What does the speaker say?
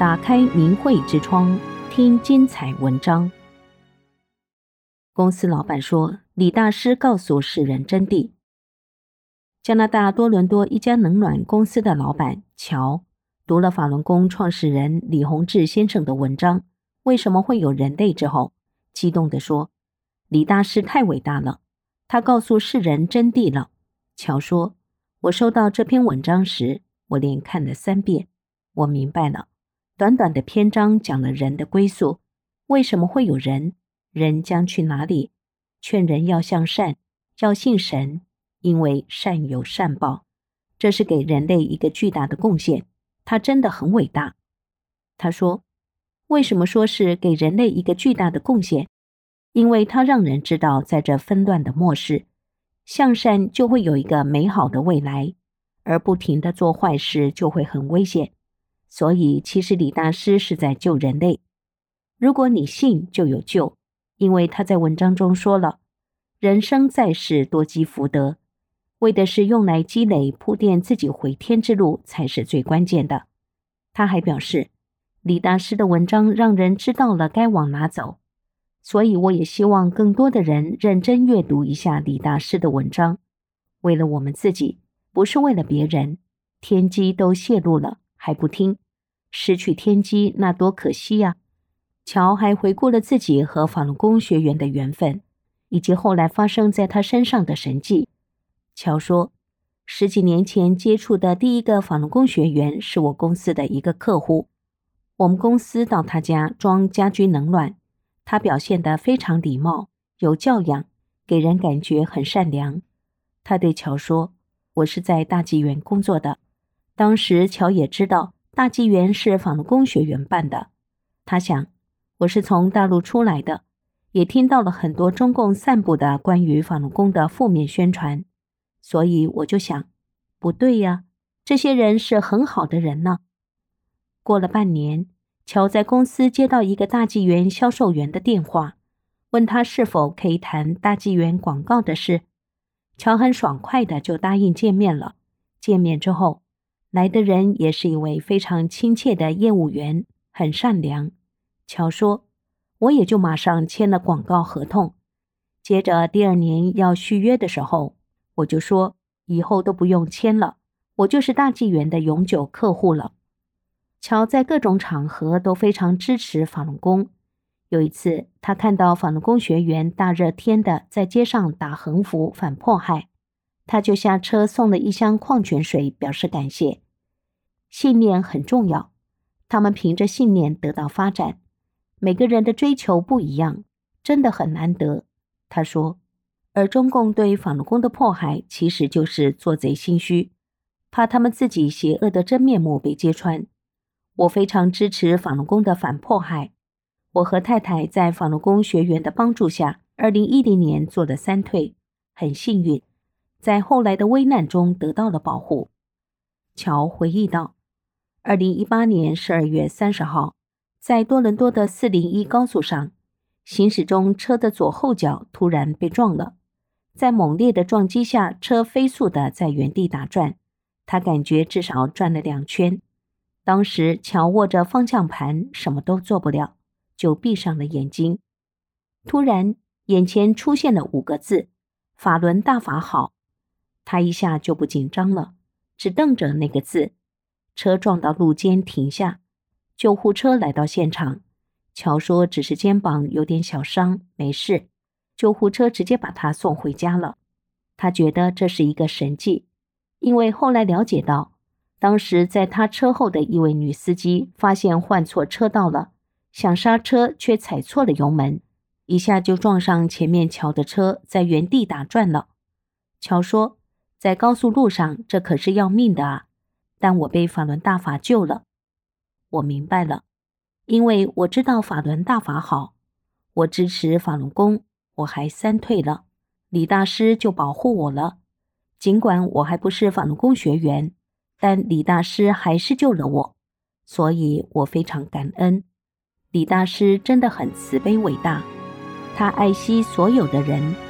打开明慧之窗，听精彩文章。公司老板说：“李大师告诉世人真谛。”加拿大多伦多一家冷暖公司的老板乔读了法轮功创始人李洪志先生的文章《为什么会有人类》之后，激动地说：“李大师太伟大了，他告诉世人真谛了。”乔说：“我收到这篇文章时，我连看了三遍。我明白了，短短的篇章讲了人的归宿，为什么会有人，人将去哪里？劝人要向善，要信神，因为善有善报，这是给人类一个巨大的贡献。他真的很伟大。”他说：“为什么说是给人类一个巨大的贡献？因为他让人知道，在这纷乱的末世。”向善就会有一个美好的未来，而不停地做坏事就会很危险。所以，其实李大师是在救人类。如果你信，就有救，因为他在文章中说了：“人生在世，多积福德，为的是用来积累铺垫自己回天之路，才是最关键的。”他还表示，李大师的文章让人知道了该往哪走。所以，我也希望更多的人认真阅读一下李大师的文章，为了我们自己，不是为了别人。天机都泄露了，还不听，失去天机那多可惜呀！乔还回顾了自己和法轮功学员的缘分，以及后来发生在他身上的神迹。乔说，十几年前接触的第一个法轮功学员是我公司的一个客户，我们公司到他家装家居冷暖。他表现得非常礼貌、有教养，给人感觉很善良。他对乔说：“我是在大纪元工作的。”当时乔也知道大纪元是法轮功学员办的。他想：“我是从大陆出来的，也听到了很多中共散布的关于法轮功的负面宣传，所以我就想，不对呀，这些人是很好的人呢。”过了半年。乔在公司接到一个大纪元销售员的电话，问他是否可以谈大纪元广告的事。乔很爽快的就答应见面了。见面之后，来的人也是一位非常亲切的业务员，很善良。乔说：“我也就马上签了广告合同。接着第二年要续约的时候，我就说以后都不用签了，我就是大纪元的永久客户了。”乔在各种场合都非常支持法轮功。有一次，他看到法轮功学员大热天的在街上打横幅反迫害，他就下车送了一箱矿泉水表示感谢。信念很重要，他们凭着信念得到发展。每个人的追求不一样，真的很难得。他说，而中共对法轮功的迫害其实就是做贼心虚，怕他们自己邪恶的真面目被揭穿。我非常支持法轮功的反迫害。我和太太在法轮功学员的帮助下，二零一零年做了三退，很幸运，在后来的危难中得到了保护。乔回忆道，二零一八年十二月三十号，在多伦多的四零一高速上，行驶中车的左后脚突然被撞了，在猛烈的撞击下，车飞速的在原地打转，他感觉至少转了两圈。当时乔握着方向盘，什么都做不了，就闭上了眼睛。突然，眼前出现了五个字：“法轮大法好。”他一下就不紧张了，只瞪着那个字。车撞到路肩停下，救护车来到现场。乔说：“只是肩膀有点小伤，没事。”救护车直接把他送回家了。他觉得这是一个神迹，因为后来了解到。当时在他车后的一位女司机发现换错车道了，想刹车却踩错了油门，一下就撞上前面乔的车，在原地打转了。乔说：“在高速路上，这可是要命的啊！但我被法轮大法救了。我明白了，因为我知道法轮大法好，我支持法轮功，我还三退了，李大师就保护我了。尽管我还不是法轮功学员。”但李大师还是救了我，所以我非常感恩。李大师真的很慈悲伟大，他爱惜所有的人。